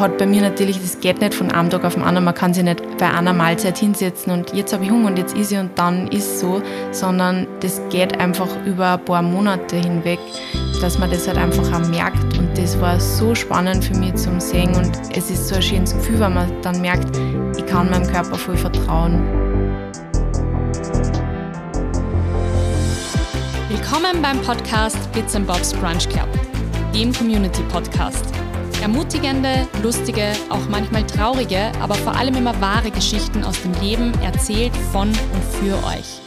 hat bei mir natürlich, das geht nicht von einem Tag auf den anderen, man kann sich nicht bei einer Mahlzeit hinsetzen und jetzt habe ich Hunger und jetzt isse ich und dann ist so, sondern das geht einfach über ein paar Monate hinweg, dass man das halt einfach auch merkt und das war so spannend für mich zum Sehen und es ist so ein schönes Gefühl, wenn man dann merkt, ich kann meinem Körper voll vertrauen. Willkommen beim Podcast Bits Bobs Brunch Club, dem Community Podcast. Ermutigende, lustige, auch manchmal traurige, aber vor allem immer wahre Geschichten aus dem Leben erzählt von und für euch.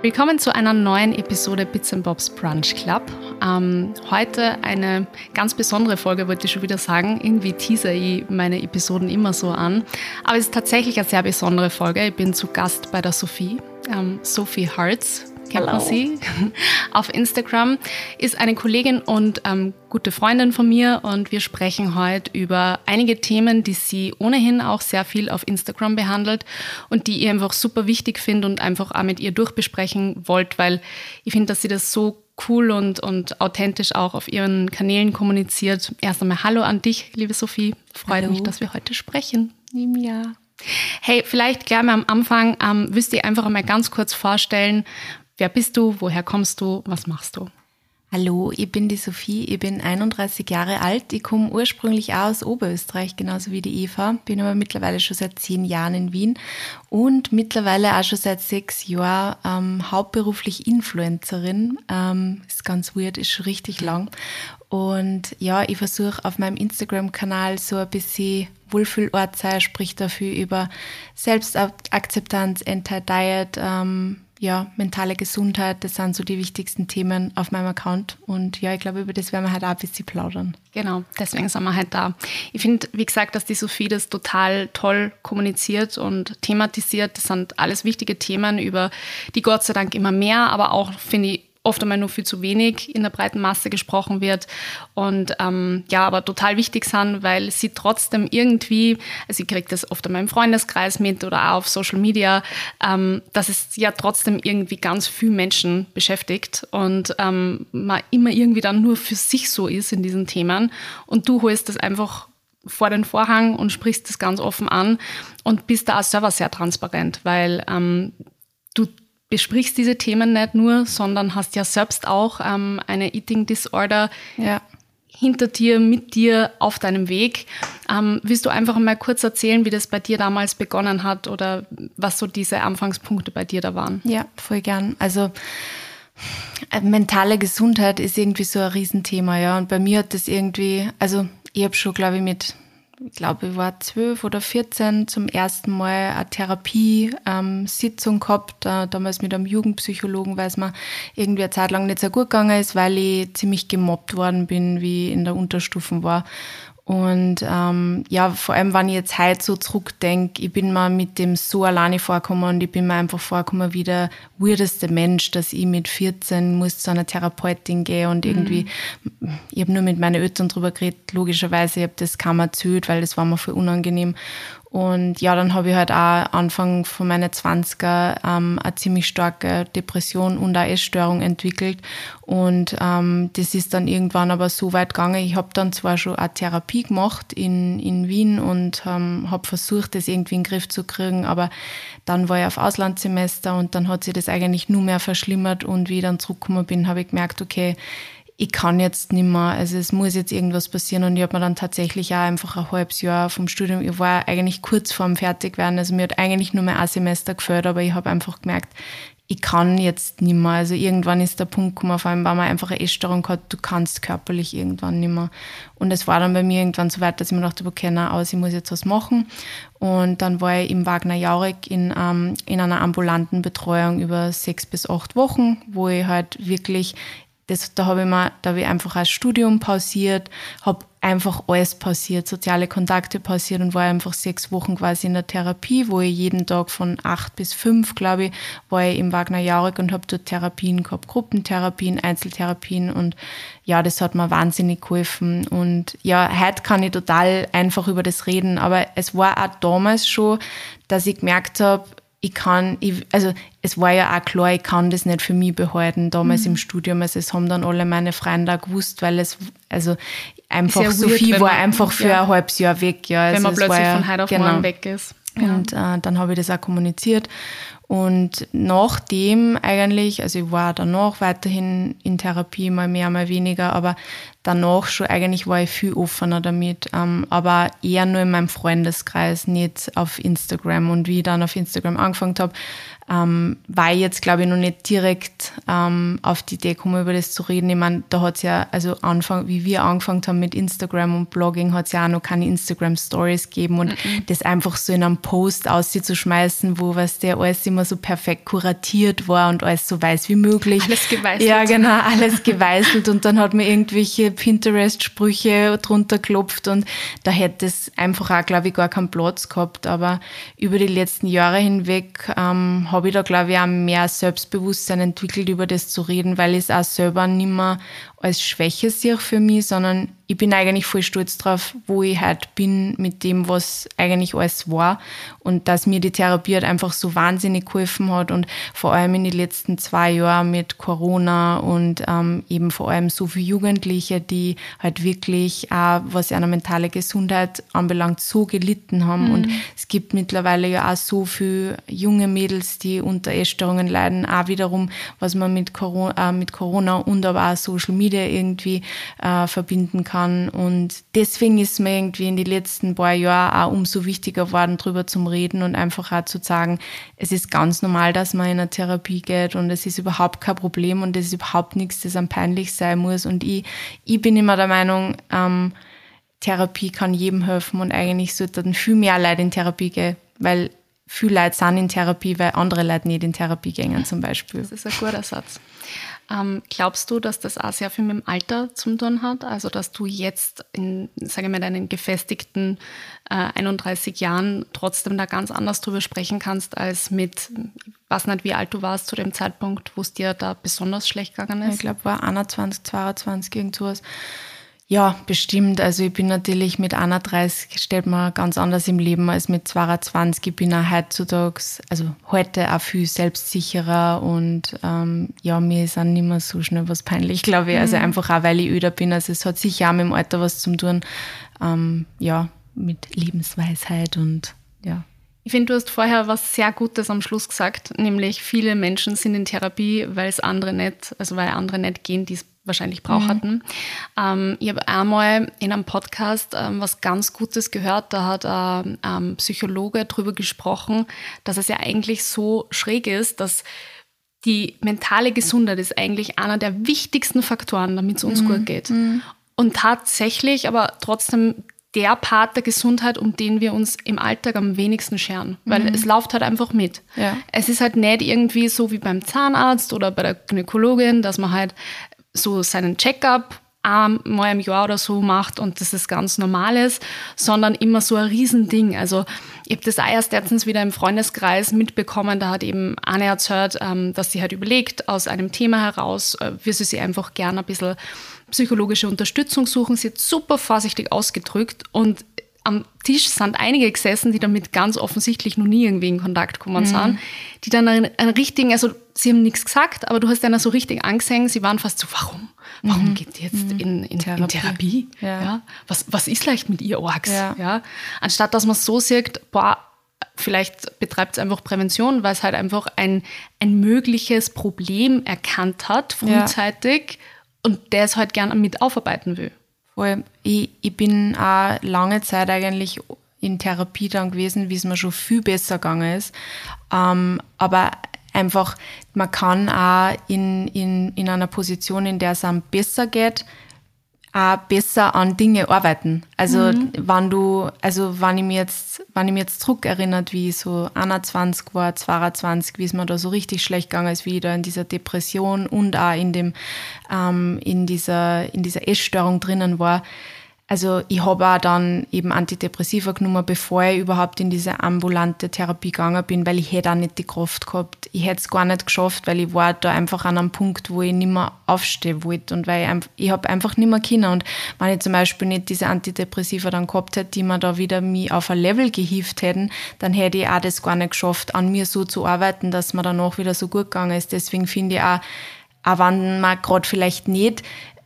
Willkommen zu einer neuen Episode Bits Bobs Brunch Club. Ähm, heute eine ganz besondere Folge, wollte ich schon wieder sagen. Irgendwie teaser ich meine Episoden immer so an. Aber es ist tatsächlich eine sehr besondere Folge. Ich bin zu Gast bei der Sophie, ähm, Sophie Hartz kennt man sie auf Instagram, ist eine Kollegin und ähm, gute Freundin von mir und wir sprechen heute über einige Themen, die sie ohnehin auch sehr viel auf Instagram behandelt und die ihr einfach super wichtig findet und einfach auch mit ihr durchbesprechen wollt, weil ich finde, dass sie das so cool und, und authentisch auch auf ihren Kanälen kommuniziert. Erst einmal Hallo an dich, liebe Sophie. Freut Hallo. mich, dass wir heute sprechen. Im Jahr. Hey, vielleicht gleich mal am Anfang, ähm, wisst ihr einfach einmal ganz kurz vorstellen, Wer bist du? Woher kommst du? Was machst du? Hallo, ich bin die Sophie, ich bin 31 Jahre alt. Ich komme ursprünglich auch aus Oberösterreich, genauso wie die Eva. Bin aber mittlerweile schon seit zehn Jahren in Wien und mittlerweile auch schon seit sechs Jahren ähm, hauptberuflich Influencerin. Ähm, ist ganz weird, ist schon richtig lang. Und ja, ich versuche auf meinem Instagram-Kanal so ein bisschen Wohlfühlort sein, sprich dafür über Selbstakzeptanz, Anti-Diet, ähm, ja, mentale Gesundheit, das sind so die wichtigsten Themen auf meinem Account. Und ja, ich glaube, über das werden wir halt auch ein bisschen plaudern. Genau, deswegen sind wir halt da. Ich finde, wie gesagt, dass die Sophie das total toll kommuniziert und thematisiert. Das sind alles wichtige Themen, über die Gott sei Dank immer mehr, aber auch, finde ich, oft einmal nur viel zu wenig in der breiten Masse gesprochen wird und ähm, ja, aber total wichtig sind, weil sie trotzdem irgendwie, also ich kriege das oft einmal im Freundeskreis mit oder auch auf Social Media, ähm, dass es ja trotzdem irgendwie ganz viele Menschen beschäftigt und ähm, man immer irgendwie dann nur für sich so ist in diesen Themen und du holst das einfach vor den Vorhang und sprichst das ganz offen an und bist da auch selber sehr transparent, weil ähm, du besprichst diese Themen nicht nur, sondern hast ja selbst auch ähm, eine Eating Disorder ja. hinter dir, mit dir auf deinem Weg. Ähm, willst du einfach mal kurz erzählen, wie das bei dir damals begonnen hat oder was so diese Anfangspunkte bei dir da waren? Ja, voll gern. Also äh, mentale Gesundheit ist irgendwie so ein Riesenthema, ja. Und bei mir hat das irgendwie, also ich habe schon, glaube ich, mit ich glaube, ich war zwölf oder vierzehn zum ersten Mal eine Therapiesitzung gehabt, äh, damals mit einem Jugendpsychologen, weil es mir irgendwie eine Zeit lang nicht so gut gegangen ist, weil ich ziemlich gemobbt worden bin, wie ich in der Unterstufen war. Und ähm, ja, vor allem, wenn ich jetzt heute so zurückdenke, ich bin mal mit dem so alleine vorgekommen und ich bin mir einfach vorgekommen wie der weirdeste Mensch, dass ich mit 14 muss zu einer Therapeutin gehen und irgendwie, mhm. ich habe nur mit meinen Eltern drüber geredet, logischerweise, ich habe das kaum erzählt, weil das war mir voll unangenehm. Und ja, dann habe ich halt auch Anfang von meinen 20er ähm, eine ziemlich starke Depression und eine Essstörung entwickelt. Und ähm, das ist dann irgendwann aber so weit gegangen. Ich habe dann zwar schon eine Therapie gemacht in, in Wien und ähm, habe versucht, das irgendwie in den Griff zu kriegen, aber dann war ich auf Auslandssemester und dann hat sich das eigentlich nur mehr verschlimmert. Und wie ich dann zurückgekommen bin, habe ich gemerkt, okay, ich kann jetzt nicht mehr, also es muss jetzt irgendwas passieren und ich habe mir dann tatsächlich auch einfach ein halbes Jahr vom Studium, ich war eigentlich kurz vorm Fertigwerden, also mir hat eigentlich nur mehr ein Semester gefällt, aber ich habe einfach gemerkt, ich kann jetzt nicht mehr. Also irgendwann ist der Punkt gekommen, vor allem, weil man einfach eine Essstörung hat, du kannst körperlich irgendwann nicht mehr. Und es war dann bei mir irgendwann so weit, dass ich mir dachte, okay, na, aus, ich muss jetzt was machen. Und dann war ich im Wagner Jaurig in, ähm, in einer ambulanten Betreuung über sechs bis acht Wochen, wo ich halt wirklich das, da habe ich mir, da habe ich einfach ein Studium pausiert, habe einfach alles pausiert, soziale Kontakte pausiert und war einfach sechs Wochen quasi in der Therapie, wo ich jeden Tag von acht bis fünf, glaube ich, war ich im Wagner Jaurig und habe dort Therapien gehabt, Gruppentherapien, Einzeltherapien und ja, das hat mir wahnsinnig geholfen und ja, heute kann ich total einfach über das reden, aber es war auch damals schon, dass ich gemerkt habe, ich kann, ich, also es war ja auch klar, ich kann das nicht für mich behalten, damals mhm. im Studium. Also es haben dann alle meine Freunde auch gewusst, weil es, also einfach so viel war einfach für ja. ein halbes Jahr weg. Ja. Also wenn man plötzlich ja, von heute auf genau. morgen weg ist. Und äh, dann habe ich das auch kommuniziert. Und nachdem eigentlich, also ich war danach weiterhin in Therapie, mal mehr, mal weniger, aber danach schon eigentlich war ich viel offener damit, ähm, aber eher nur in meinem Freundeskreis, nicht auf Instagram. Und wie ich dann auf Instagram angefangen habe, ähm, war ich jetzt, glaube ich, noch nicht direkt ähm, auf die Idee gekommen, über das zu reden. Ich meine, da hat es ja, also Anfang, wie wir angefangen haben mit Instagram und Blogging, hat es ja auch noch keine Instagram-Stories gegeben und mhm. das einfach so in einem Post auszuschmeißen, wo was der alles immer so perfekt kuratiert war und alles so weiß wie möglich. Alles geweißelt. Ja, genau, alles geweißelt und dann hat man irgendwelche Pinterest-Sprüche drunter geklopft und da hätte es einfach auch, glaube ich, gar keinen Platz gehabt. Aber über die letzten Jahre hinweg ähm, habe ich da, glaube ich, auch mehr Selbstbewusstsein entwickelt, über das zu reden, weil ich es auch selber nicht mehr als Schwäche sehe für mich, sondern ich bin eigentlich voll stolz drauf, wo ich heute bin mit dem, was eigentlich alles war und dass mir die Therapie halt einfach so wahnsinnig geholfen hat und vor allem in den letzten zwei Jahren mit Corona und ähm, eben vor allem so viele Jugendliche, die halt wirklich auch, was eine mentale Gesundheit anbelangt, so gelitten haben mhm. und es gibt mittlerweile ja auch so viele junge Mädels, die unter Essstörungen leiden, auch wiederum, was man mit Corona, äh, mit Corona und aber auch Social Media Familie irgendwie äh, verbinden kann. Und deswegen ist mir irgendwie in den letzten paar Jahren auch umso wichtiger geworden, drüber zu reden und einfach auch zu sagen, es ist ganz normal, dass man in eine Therapie geht und es ist überhaupt kein Problem und es ist überhaupt nichts, das am peinlich sein muss. Und ich, ich bin immer der Meinung, ähm, Therapie kann jedem helfen und eigentlich sollten viel mehr Leute in Therapie gehen, weil viele Leute sind in Therapie, weil andere Leute nicht in Therapie gehen zum Beispiel. Das ist ein guter Satz. Ähm, glaubst du, dass das auch sehr viel mit dem Alter zu tun hat? Also, dass du jetzt in, sage ich mal, deinen gefestigten äh, 31 Jahren trotzdem da ganz anders drüber sprechen kannst, als mit, ich weiß nicht, wie alt du warst zu dem Zeitpunkt, wo es dir da besonders schlecht gegangen ist? Ich glaube, war 21, 22, irgend sowas. Ja, bestimmt. Also ich bin natürlich mit 31 stellt man ganz anders im Leben als mit 22. Ich bin auch heutzutage, also heute auch viel selbstsicherer und ähm, ja, mir ist auch nicht mehr so schnell was peinlich, glaube ich. Also mhm. einfach auch, weil ich öder bin. Also es hat sicher auch mit dem Alter was zu tun. Ähm, ja, mit Lebensweisheit und ja. Ich finde, du hast vorher was sehr Gutes am Schluss gesagt, nämlich viele Menschen sind in Therapie, weil es andere nicht, also weil andere nicht gehen, die es wahrscheinlich braucht hatten. Ähm, ich habe einmal in einem Podcast ähm, was ganz Gutes gehört. Da hat ein ähm, Psychologe darüber gesprochen, dass es ja eigentlich so schräg ist, dass die mentale Gesundheit ist eigentlich einer der wichtigsten Faktoren, damit es uns mhm. gut geht. Mhm. Und tatsächlich aber trotzdem der Part der Gesundheit, um den wir uns im Alltag am wenigsten scheren. Weil mhm. es läuft halt einfach mit. Ja. Es ist halt nicht irgendwie so wie beim Zahnarzt oder bei der Gynäkologin, dass man halt so seinen Checkup einmal im Jahr oder so macht und das ist ganz Normales, sondern immer so ein Riesending. Also ich habe das auch erst letztens wieder im Freundeskreis mitbekommen, da hat eben Anne erzählt, ähm, dass sie halt überlegt, aus einem Thema heraus, äh, wie sie sich einfach gerne ein bisschen psychologische Unterstützung suchen. Sie hat super vorsichtig ausgedrückt und am Tisch sind einige gesessen, die damit ganz offensichtlich noch nie irgendwie in Kontakt gekommen mhm. sind, die dann einen, einen, richtigen, also sie haben nichts gesagt, aber du hast einer so richtig angesehen, sie waren fast so, warum? Warum mhm. geht die jetzt mhm. in, in, Therapie? In Therapie? Ja. ja. Was, was ist leicht mit ihr Orks? Ja. ja. Anstatt dass man so sieht, boah, vielleicht betreibt es einfach Prävention, weil es halt einfach ein, ein mögliches Problem erkannt hat, frühzeitig, ja. und der es halt gern mit aufarbeiten will. Voll. Ich, ich bin auch lange Zeit eigentlich in Therapie dann gewesen, wie es mir schon viel besser gegangen ist. Ähm, aber einfach, man kann auch in, in, in einer Position, in der es einem besser geht, auch besser an Dinge arbeiten. Also mhm. wenn du, also wenn ich mir jetzt, wenn ich mir jetzt zurückerinnert, wie ich so 21 war, 22, wie es mir da so richtig schlecht gegangen ist, wie ich da in dieser Depression und auch in dem, ähm, in dieser, in dieser Essstörung drinnen war. Also ich habe auch dann eben Antidepressiva genommen, bevor ich überhaupt in diese ambulante Therapie gegangen bin, weil ich hätte auch nicht die Kraft gehabt. Ich hätte es gar nicht geschafft, weil ich war da einfach an einem Punkt, wo ich nicht mehr aufstehen wollte und weil ich, ich habe einfach nicht mehr können. Und wenn ich zum Beispiel nicht diese Antidepressiva dann gehabt hätte, die mir da wieder mich auf ein Level gehievt hätten, dann hätte ich auch das gar nicht geschafft, an mir so zu arbeiten, dass mir danach wieder so gut gegangen ist. Deswegen finde ich auch, auch wenn man gerade vielleicht nicht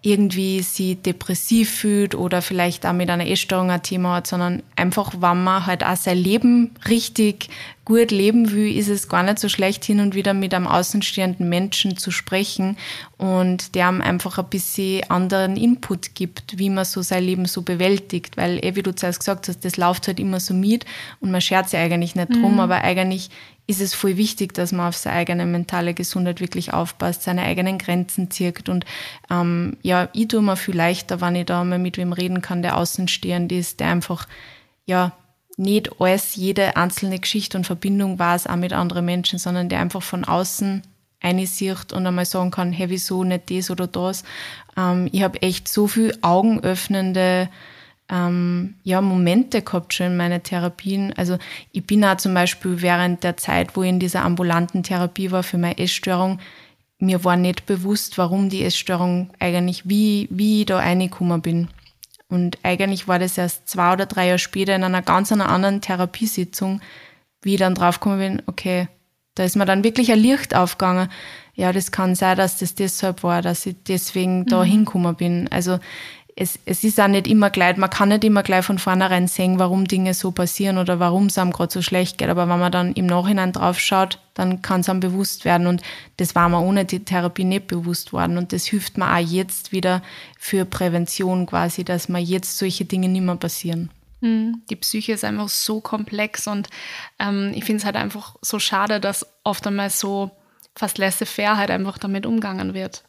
irgendwie sie depressiv fühlt oder vielleicht auch mit einer Essstörung ein Thema hat, sondern einfach, wenn man halt auch sein Leben richtig gut leben will, ist es gar nicht so schlecht, hin und wieder mit einem außenstehenden Menschen zu sprechen und der einem einfach ein bisschen anderen Input gibt, wie man so sein Leben so bewältigt. Weil, eh, wie du zuerst gesagt hast, das läuft halt immer so mit und man schert sich eigentlich nicht drum, mhm. aber eigentlich ist es voll wichtig, dass man auf seine eigene mentale Gesundheit wirklich aufpasst, seine eigenen Grenzen zirkt. Und ähm, ja, ich tue mir viel leichter, wenn ich da mal mit wem reden kann, der außenstehend ist, der einfach ja nicht alles, jede einzelne Geschichte und Verbindung weiß auch mit anderen Menschen, sondern der einfach von außen einsieht und einmal sagen kann, hey, wieso nicht das oder das. Ähm, ich habe echt so viel augenöffnende ähm, ja, Momente gehabt schon in meinen Therapien. Also ich bin auch zum Beispiel während der Zeit, wo ich in dieser ambulanten Therapie war für meine Essstörung, mir war nicht bewusst, warum die Essstörung eigentlich, wie, wie ich da reingekommen bin. Und eigentlich war das erst zwei oder drei Jahre später in einer ganz anderen Therapiesitzung, wie ich dann draufgekommen bin, okay, da ist mir dann wirklich ein Licht aufgegangen. Ja, das kann sein, dass das deshalb war, dass ich deswegen mhm. da hingekommen bin. Also es, es ist auch nicht immer gleich, man kann nicht immer gleich von vornherein sehen, warum Dinge so passieren oder warum es einem gerade so schlecht geht. Aber wenn man dann im Nachhinein drauf schaut, dann kann es einem bewusst werden. Und das war mir ohne die Therapie nicht bewusst worden. Und das hilft mir auch jetzt wieder für Prävention quasi, dass mir jetzt solche Dinge nicht mehr passieren. Hm, die Psyche ist einfach so komplex und ähm, ich finde es halt einfach so schade, dass oft einmal so fast laissez-faire halt einfach damit umgangen wird.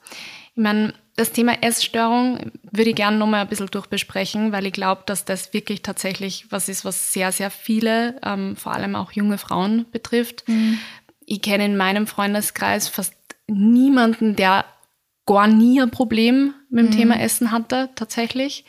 Ich meine, das Thema Essstörung würde ich gerne nochmal ein bisschen durchbesprechen, weil ich glaube, dass das wirklich tatsächlich was ist, was sehr, sehr viele, ähm, vor allem auch junge Frauen betrifft. Mhm. Ich kenne in meinem Freundeskreis fast niemanden, der gar nie ein Problem mit dem mhm. Thema Essen hatte, tatsächlich.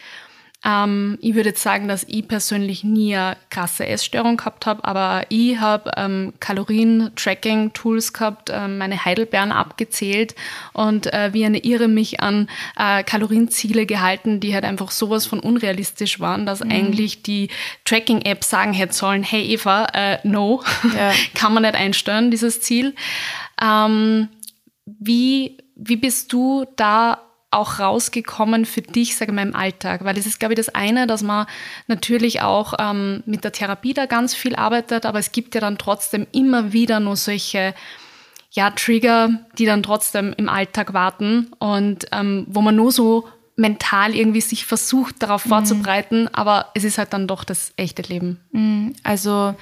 Ähm, ich würde jetzt sagen, dass ich persönlich nie eine krasse Essstörung gehabt habe, aber ich habe ähm, Kalorien-Tracking-Tools gehabt, äh, meine Heidelbeeren abgezählt und äh, wie eine Irre mich an äh, Kalorienziele gehalten, die halt einfach sowas von unrealistisch waren, dass mhm. eigentlich die Tracking-App sagen hätte sollen, hey Eva, äh, no, ja. kann man nicht einstellen, dieses Ziel. Ähm, wie, wie bist du da auch rausgekommen für dich, sage ich mal, im Alltag? Weil es ist, glaube ich, das eine, dass man natürlich auch ähm, mit der Therapie da ganz viel arbeitet, aber es gibt ja dann trotzdem immer wieder nur solche ja, Trigger, die dann trotzdem im Alltag warten und ähm, wo man nur so mental irgendwie sich versucht, darauf mhm. vorzubereiten, aber es ist halt dann doch das echte Leben. Mhm. Also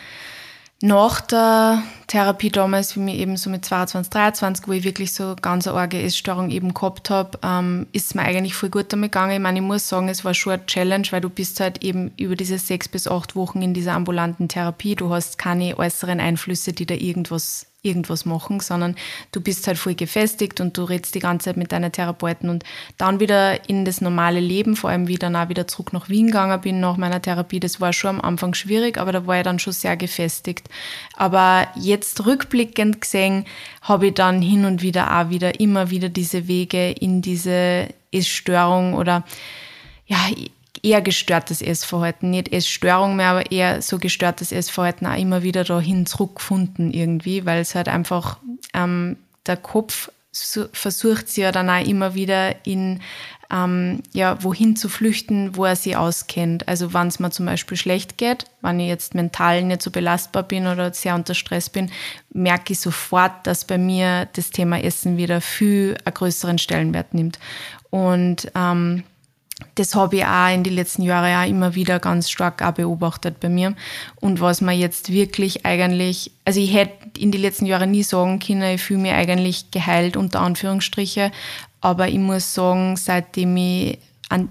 nach der Therapie damals, wie mir eben so mit 22, 23, wo ich wirklich so ganz eine arge Essstörung eben gehabt habe, ähm, ist es mir eigentlich voll gut damit gegangen. Ich meine, ich muss sagen, es war schon eine Challenge, weil du bist halt eben über diese sechs bis acht Wochen in dieser ambulanten Therapie. Du hast keine äußeren Einflüsse, die da irgendwas irgendwas machen, sondern du bist halt voll gefestigt und du redest die ganze Zeit mit deinen Therapeuten und dann wieder in das normale Leben, vor allem wie ich dann auch wieder zurück nach Wien gegangen bin nach meiner Therapie, das war schon am Anfang schwierig, aber da war ich dann schon sehr gefestigt. Aber jetzt rückblickend gesehen, habe ich dann hin und wieder auch wieder immer wieder diese Wege in diese Essstörung oder ja, eher gestörtes Essverhalten, nicht Essstörung mehr, aber eher so gestörtes Essverhalten auch immer wieder dahin zurückgefunden irgendwie, weil es halt einfach ähm, der Kopf versucht sie ja dann auch immer wieder in ähm, ja, wohin zu flüchten, wo er sie auskennt. Also wenn es mir zum Beispiel schlecht geht, wenn ich jetzt mental nicht so belastbar bin oder sehr unter Stress bin, merke ich sofort, dass bei mir das Thema Essen wieder viel einen größeren Stellenwert nimmt. Und ähm, das habe ich auch in den letzten Jahren auch immer wieder ganz stark auch beobachtet bei mir. Und was man jetzt wirklich eigentlich, also ich hätte in den letzten Jahren nie sagen können, ich fühle mich eigentlich geheilt, unter Anführungsstriche. Aber ich muss sagen, seitdem ich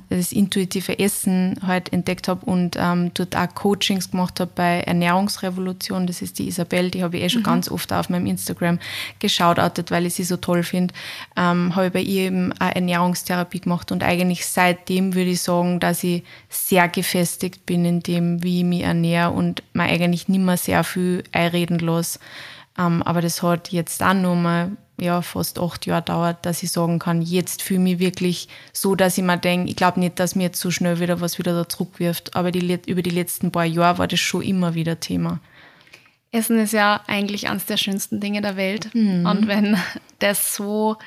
das intuitive Essen halt entdeckt habe und ähm, dort auch Coachings gemacht habe bei Ernährungsrevolution. Das ist die Isabel, die habe ich eh schon mhm. ganz oft auf meinem Instagram geschaut, weil ich sie so toll finde. Ähm, habe ich bei ihr eben eine Ernährungstherapie gemacht und eigentlich seitdem würde ich sagen, dass ich sehr gefestigt bin in dem, wie ich mich ernähre und mir eigentlich nicht mehr sehr viel einreden lasse. Ähm, aber das hat jetzt auch mal ja, fast acht Jahre dauert, dass ich sagen kann, jetzt fühle ich mich wirklich so, dass ich mir denke, ich glaube nicht, dass mir jetzt so schnell wieder was wieder da zurückwirft, aber die, über die letzten paar Jahre war das schon immer wieder Thema. Essen ist ja eigentlich eines der schönsten Dinge der Welt. Mhm. Und wenn das so,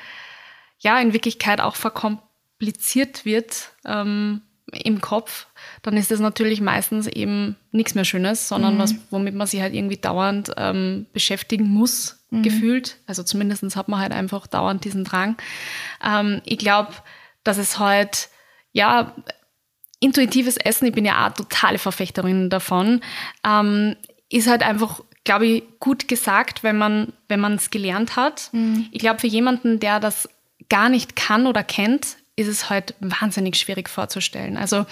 ja, in Wirklichkeit auch verkompliziert wird ähm, im Kopf, dann ist das natürlich meistens eben nichts mehr Schönes, sondern mhm. was, womit man sich halt irgendwie dauernd ähm, beschäftigen muss, mhm. gefühlt. Also zumindest hat man halt einfach dauernd diesen Drang. Ähm, ich glaube, dass es halt, ja, intuitives Essen, ich bin ja auch totale Verfechterin davon, ähm, ist halt einfach, glaube ich, gut gesagt, wenn man es gelernt hat. Mhm. Ich glaube, für jemanden, der das gar nicht kann oder kennt, ist es halt wahnsinnig schwierig vorzustellen. Also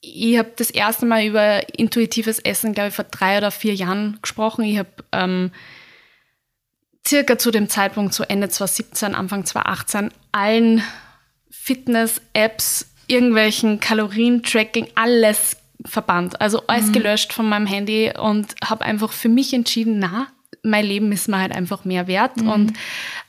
ich habe das erste Mal über intuitives Essen, glaube ich, vor drei oder vier Jahren gesprochen. Ich habe ähm, circa zu dem Zeitpunkt, so Ende 2017, Anfang 2018, allen Fitness-Apps, irgendwelchen Kalorien-Tracking, alles verbannt. Also alles mhm. gelöscht von meinem Handy und habe einfach für mich entschieden, na, mein Leben ist mir halt einfach mehr wert mhm. und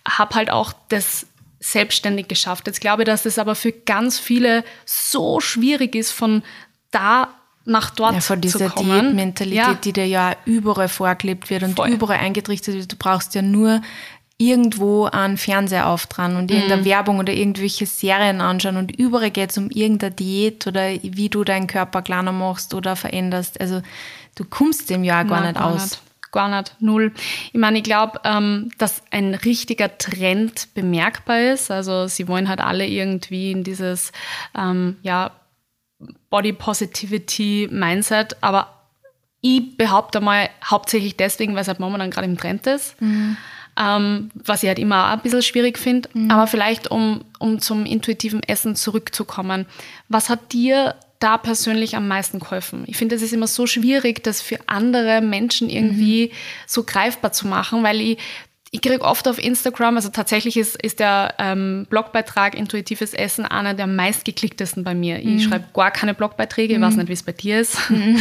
habe halt auch das selbstständig geschafft. Jetzt glaube ich, dass es aber für ganz viele so schwierig ist, von da nach dort ja, von dieser zu kommen. Diätmentalität, ja. die dir ja überall vorgelebt wird und Voll. überall eingetrichtert wird. Du brauchst ja nur irgendwo einen Fernseher auftragen und irgendeine mhm. Werbung oder irgendwelche Serien anschauen und überall geht es um irgendeine Diät oder wie du deinen Körper kleiner machst oder veränderst. Also du kommst dem ja gar Nein, nicht gar aus. Nicht gar nicht, null. Ich meine, ich glaube, ähm, dass ein richtiger Trend bemerkbar ist. Also sie wollen halt alle irgendwie in dieses, ähm, ja, Body Positivity Mindset, aber ich behaupte mal hauptsächlich deswegen, weil es halt momentan gerade im Trend ist. Mhm. Ähm, was ich halt immer auch ein bisschen schwierig finde. Mhm. Aber vielleicht, um, um zum intuitiven Essen zurückzukommen. Was hat dir da persönlich am meisten geholfen? Ich finde, es ist immer so schwierig, das für andere Menschen irgendwie mhm. so greifbar zu machen, weil ich ich kriege oft auf Instagram, also tatsächlich ist, ist der ähm, Blogbeitrag Intuitives Essen einer der meistgeklicktesten bei mir. Mhm. Ich schreibe gar keine Blogbeiträge, ich weiß mhm. nicht, wie es bei dir ist. Mhm.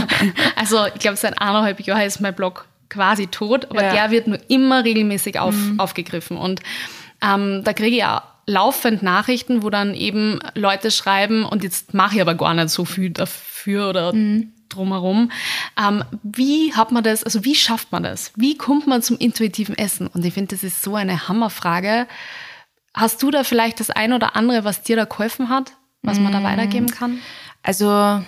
also ich glaube, seit eineinhalb Jahren ist mein Blog quasi tot, aber ja. der wird nur immer regelmäßig auf, mhm. aufgegriffen. Und ähm, da kriege ich auch laufend Nachrichten, wo dann eben Leute schreiben, und jetzt mache ich aber gar nicht so viel dafür oder mhm. drumherum. Ähm, wie hat man das, also wie schafft man das? Wie kommt man zum intuitiven Essen? Und ich finde, das ist so eine Hammerfrage. Hast du da vielleicht das eine oder andere, was dir da geholfen hat, was man da mhm. weitergeben kann? Also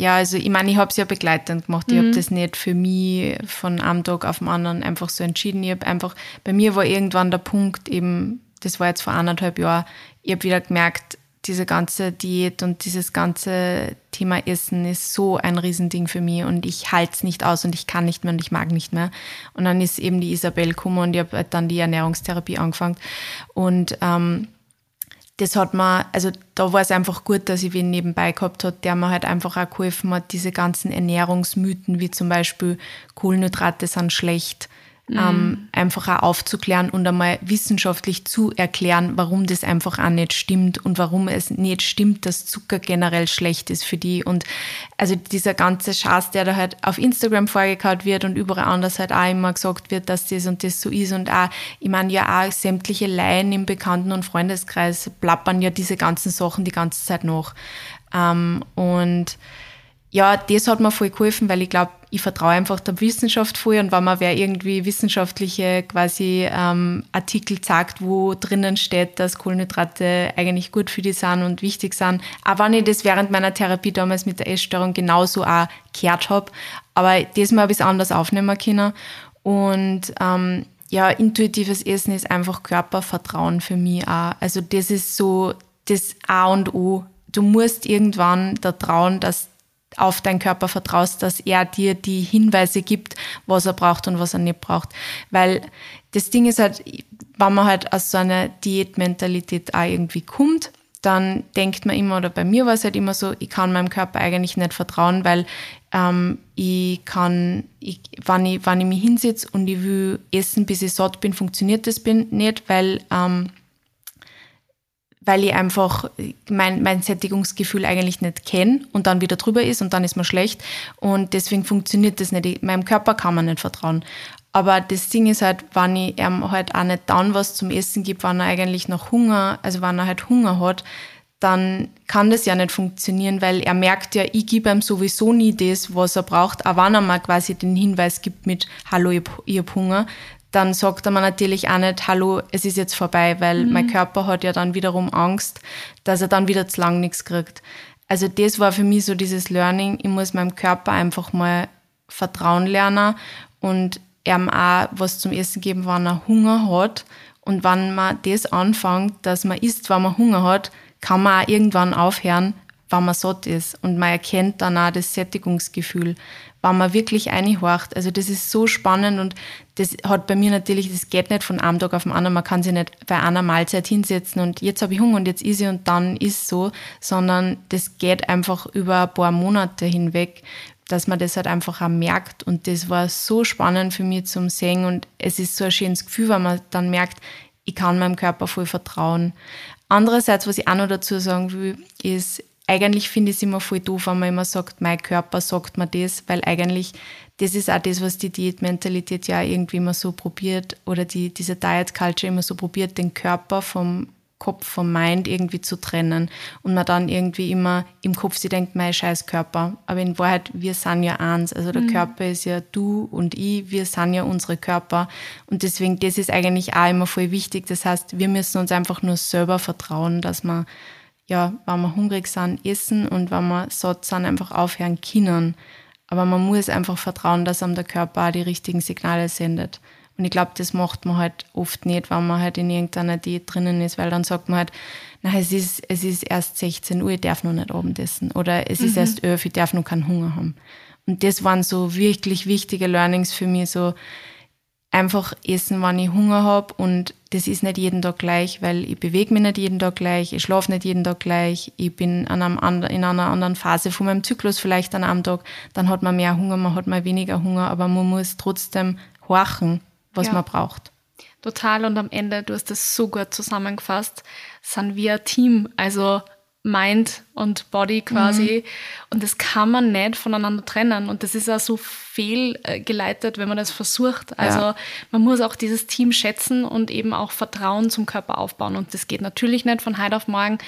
ja, also ich meine, ich habe es ja begleitend gemacht. Ich mhm. habe das nicht für mich von einem Tag auf den anderen einfach so entschieden. Ich habe einfach, bei mir war irgendwann der Punkt eben, das war jetzt vor anderthalb Jahren, ich habe wieder gemerkt, diese ganze Diät und dieses ganze Thema Essen ist so ein Riesending für mich und ich halte es nicht aus und ich kann nicht mehr und ich mag nicht mehr. Und dann ist eben die Isabel gekommen und ich habe halt dann die Ernährungstherapie angefangen. Und ähm, das hat mir, also da war es einfach gut, dass ich wen nebenbei gehabt hat, der mir halt einfach auch geholfen hat, diese ganzen Ernährungsmythen, wie zum Beispiel Kohlenhydrate sind schlecht, mhm. ähm, einfach auch aufzuklären und einmal wissenschaftlich zu erklären, warum das einfach auch nicht stimmt und warum es nicht stimmt, dass Zucker generell schlecht ist für die. Und also dieser ganze Schatz, der da halt auf Instagram vorgekaut wird und überall anders halt auch immer gesagt wird, dass das und das so ist und auch, ich meine ja auch sämtliche Laien im Bekannten- und Freundeskreis plappern ja diese ganzen Sachen die ganze Zeit noch. Ähm, und ja, das hat mir voll geholfen, weil ich glaube, ich vertraue einfach der Wissenschaft voll und wenn man wer irgendwie wissenschaftliche quasi ähm, Artikel sagt, wo drinnen steht, dass Kohlenhydrate eigentlich gut für die sind und wichtig sind, auch wenn ich das während meiner Therapie damals mit der Essstörung genauso auch gehört habe, aber diesmal habe ich es anders aufnehmen können und ähm, ja, intuitives Essen ist einfach Körpervertrauen für mich auch. Also das ist so das A und O. Du musst irgendwann da trauen, dass auf deinen Körper vertraust, dass er dir die Hinweise gibt, was er braucht und was er nicht braucht. Weil das Ding ist halt, wenn man halt aus so einer Diätmentalität auch irgendwie kommt, dann denkt man immer, oder bei mir war es halt immer so, ich kann meinem Körper eigentlich nicht vertrauen, weil ähm, ich kann, ich, wenn, ich, wenn ich mich hinsetze und ich will essen, bis ich satt bin, funktioniert das bin nicht, weil, ähm, weil ich einfach mein, mein Sättigungsgefühl eigentlich nicht kenne und dann wieder drüber ist und dann ist man schlecht und deswegen funktioniert das nicht. Ich, meinem Körper kann man nicht vertrauen. Aber das Ding ist halt, wenn ich ihm halt auch nicht dann was zum Essen gebe, wenn er eigentlich noch Hunger, also wenn er halt Hunger hat, dann kann das ja nicht funktionieren, weil er merkt ja, ich gebe ihm sowieso nie das, was er braucht. Aber wenn er mal quasi den Hinweis gibt mit Hallo, ich, ich hab Hunger, dann sagt er mir natürlich auch nicht, hallo, es ist jetzt vorbei, weil mhm. mein Körper hat ja dann wiederum Angst, dass er dann wieder zu lang nichts kriegt. Also das war für mich so dieses Learning, ich muss meinem Körper einfach mal vertrauen lernen und ihm auch was zum Essen geben, wenn er Hunger hat. Und wenn man das anfängt, dass man isst, wenn man Hunger hat, kann man auch irgendwann aufhören, wenn man satt ist. Und man erkennt dann auch das Sättigungsgefühl, wenn man wirklich einhorcht. Also das ist so spannend und das hat bei mir natürlich, das geht nicht von einem Tag auf den anderen. Man kann sich nicht bei einer Mahlzeit hinsetzen und jetzt habe ich Hunger und jetzt isse ich und dann ist so, sondern das geht einfach über ein paar Monate hinweg, dass man das halt einfach auch merkt. Und das war so spannend für mich zum Sehen. Und es ist so ein schönes Gefühl, wenn man dann merkt, ich kann meinem Körper voll vertrauen. Andererseits, was ich auch noch dazu sagen will, ist, eigentlich finde ich es immer voll doof, wenn man immer sagt, mein Körper sagt mir das, weil eigentlich das ist auch das, was die Diätmentalität ja irgendwie immer so probiert oder die, diese Diet Culture immer so probiert, den Körper vom Kopf vom Mind irgendwie zu trennen und man dann irgendwie immer im Kopf sich denkt, mein scheiß Körper. Aber in Wahrheit, wir sind ja eins. Also der mhm. Körper ist ja du und ich, wir sind ja unsere Körper. Und deswegen, das ist eigentlich auch immer voll wichtig. Das heißt, wir müssen uns einfach nur selber vertrauen, dass wir, ja, wenn wir hungrig sind, essen und wenn wir satt sind, einfach aufhören können. Aber man muss einfach vertrauen, dass einem der Körper auch die richtigen Signale sendet. Und ich glaube, das macht man halt oft nicht, wenn man halt in irgendeiner Diät drinnen ist, weil dann sagt man halt, na, es ist, es ist erst 16 Uhr, ich darf noch nicht Abendessen. Oder es ist mhm. erst 11, ich darf noch keinen Hunger haben. Und das waren so wirklich wichtige Learnings für mich, so einfach essen, wann ich Hunger habe. Und das ist nicht jeden Tag gleich, weil ich bewege mich nicht jeden Tag gleich, ich schlafe nicht jeden Tag gleich, ich bin an einem anderen, in einer anderen Phase von meinem Zyklus vielleicht an einem Tag, dann hat man mehr Hunger, man hat mal weniger Hunger, aber man muss trotzdem horchen was ja. man braucht. Total. Und am Ende, du hast das so gut zusammengefasst, sind wir ein Team. Also Mind und Body quasi. Mhm. Und das kann man nicht voneinander trennen. Und das ist auch so fehlgeleitet, wenn man das versucht. Also ja. man muss auch dieses Team schätzen und eben auch Vertrauen zum Körper aufbauen. Und das geht natürlich nicht von heute auf morgen.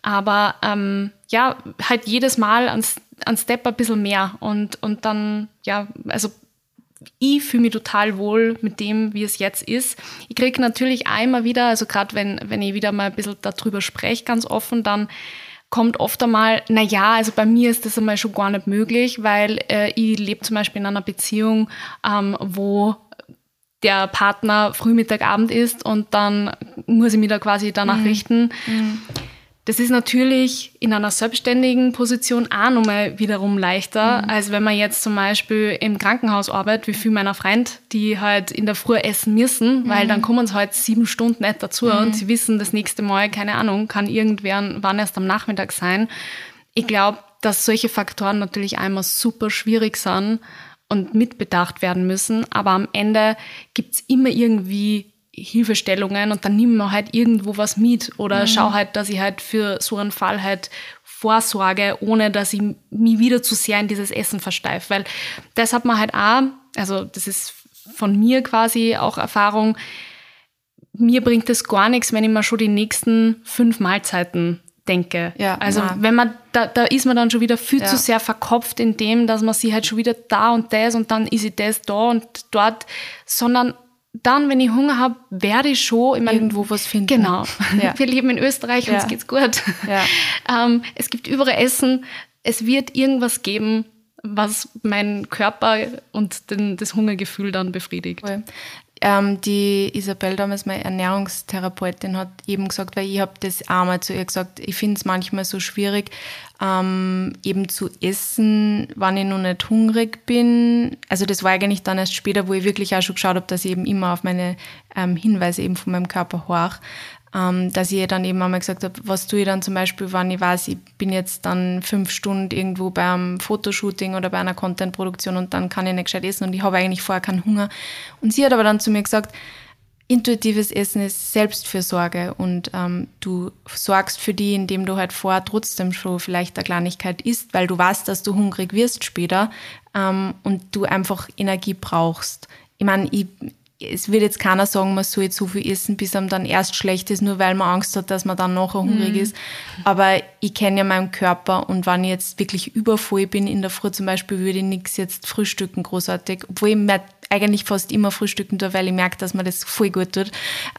Aber ähm, ja, halt jedes Mal ein, ein Step ein bisschen mehr. Und, und dann, ja, also ich fühle mich total wohl mit dem, wie es jetzt ist. Ich kriege natürlich einmal wieder, also gerade wenn, wenn ich wieder mal ein bisschen darüber spreche, ganz offen, dann kommt oft einmal, na ja, also bei mir ist das einmal schon gar nicht möglich, weil äh, ich lebe zum Beispiel in einer Beziehung, ähm, wo der Partner Frühmittag, Abend ist und dann muss ich mich da quasi danach mhm. richten. Mhm. Das ist natürlich in einer selbstständigen Position auch nochmal wiederum leichter, mhm. als wenn man jetzt zum Beispiel im Krankenhaus arbeitet, wie viel meiner Freund, die halt in der Früh essen müssen, mhm. weil dann kommen sie halt sieben Stunden nicht dazu mhm. und sie wissen, das nächste Mal, keine Ahnung, kann irgendwer wann erst am Nachmittag sein. Ich glaube, dass solche Faktoren natürlich einmal super schwierig sind und mitbedacht werden müssen, aber am Ende gibt's immer irgendwie Hilfestellungen und dann nimm mir halt irgendwo was mit oder mhm. schau halt, dass ich halt für so einen Fall halt vorsorge, ohne dass ich mich wieder zu sehr in dieses Essen versteife. Weil das hat man halt auch, also das ist von mir quasi auch Erfahrung, mir bringt es gar nichts, wenn ich mir schon die nächsten fünf Mahlzeiten denke. Ja, also nein. wenn man, da, da ist man dann schon wieder viel ja. zu sehr verkopft in dem, dass man sich halt schon wieder da und das und dann ist ich das da und dort, sondern dann, wenn ich Hunger habe, werde ich schon ich mein, irgendwo was finden. Genau. Ja. Wir leben in Österreich, ja. uns geht's gut. Ja. ähm, es gibt überall Essen. Es wird irgendwas geben, was meinen Körper und den, das Hungergefühl dann befriedigt. Cool. Ähm, die Isabel damals, meine Ernährungstherapeutin, hat eben gesagt, weil ich habe das einmal zu ihr gesagt, ich finde es manchmal so schwierig, ähm, eben zu essen, wann ich noch nicht hungrig bin. Also das war eigentlich dann erst später, wo ich wirklich auch schon geschaut habe, dass ich eben immer auf meine ähm, Hinweise eben von meinem Körper horch. Ähm, dass ich ihr dann eben einmal gesagt habe, was tue ich dann zum Beispiel, wenn ich weiß, ich bin jetzt dann fünf Stunden irgendwo beim Fotoshooting oder bei einer Contentproduktion und dann kann ich nicht gescheit essen und ich habe eigentlich vorher keinen Hunger. Und sie hat aber dann zu mir gesagt, intuitives Essen ist Selbstfürsorge und ähm, du sorgst für die, indem du halt vorher trotzdem schon vielleicht eine Kleinigkeit isst, weil du weißt, dass du hungrig wirst später ähm, und du einfach Energie brauchst. Ich meine, ich, es wird jetzt keiner sagen, man soll jetzt so viel essen, bis einem dann erst schlecht ist, nur weil man Angst hat, dass man dann nachher hungrig mhm. ist. Aber ich kenne ja meinen Körper und wenn ich jetzt wirklich übervoll bin in der Früh zum Beispiel, würde ich nichts jetzt frühstücken großartig, obwohl ich mir eigentlich fast immer frühstücken tue, weil ich merke, dass mir das voll gut tut.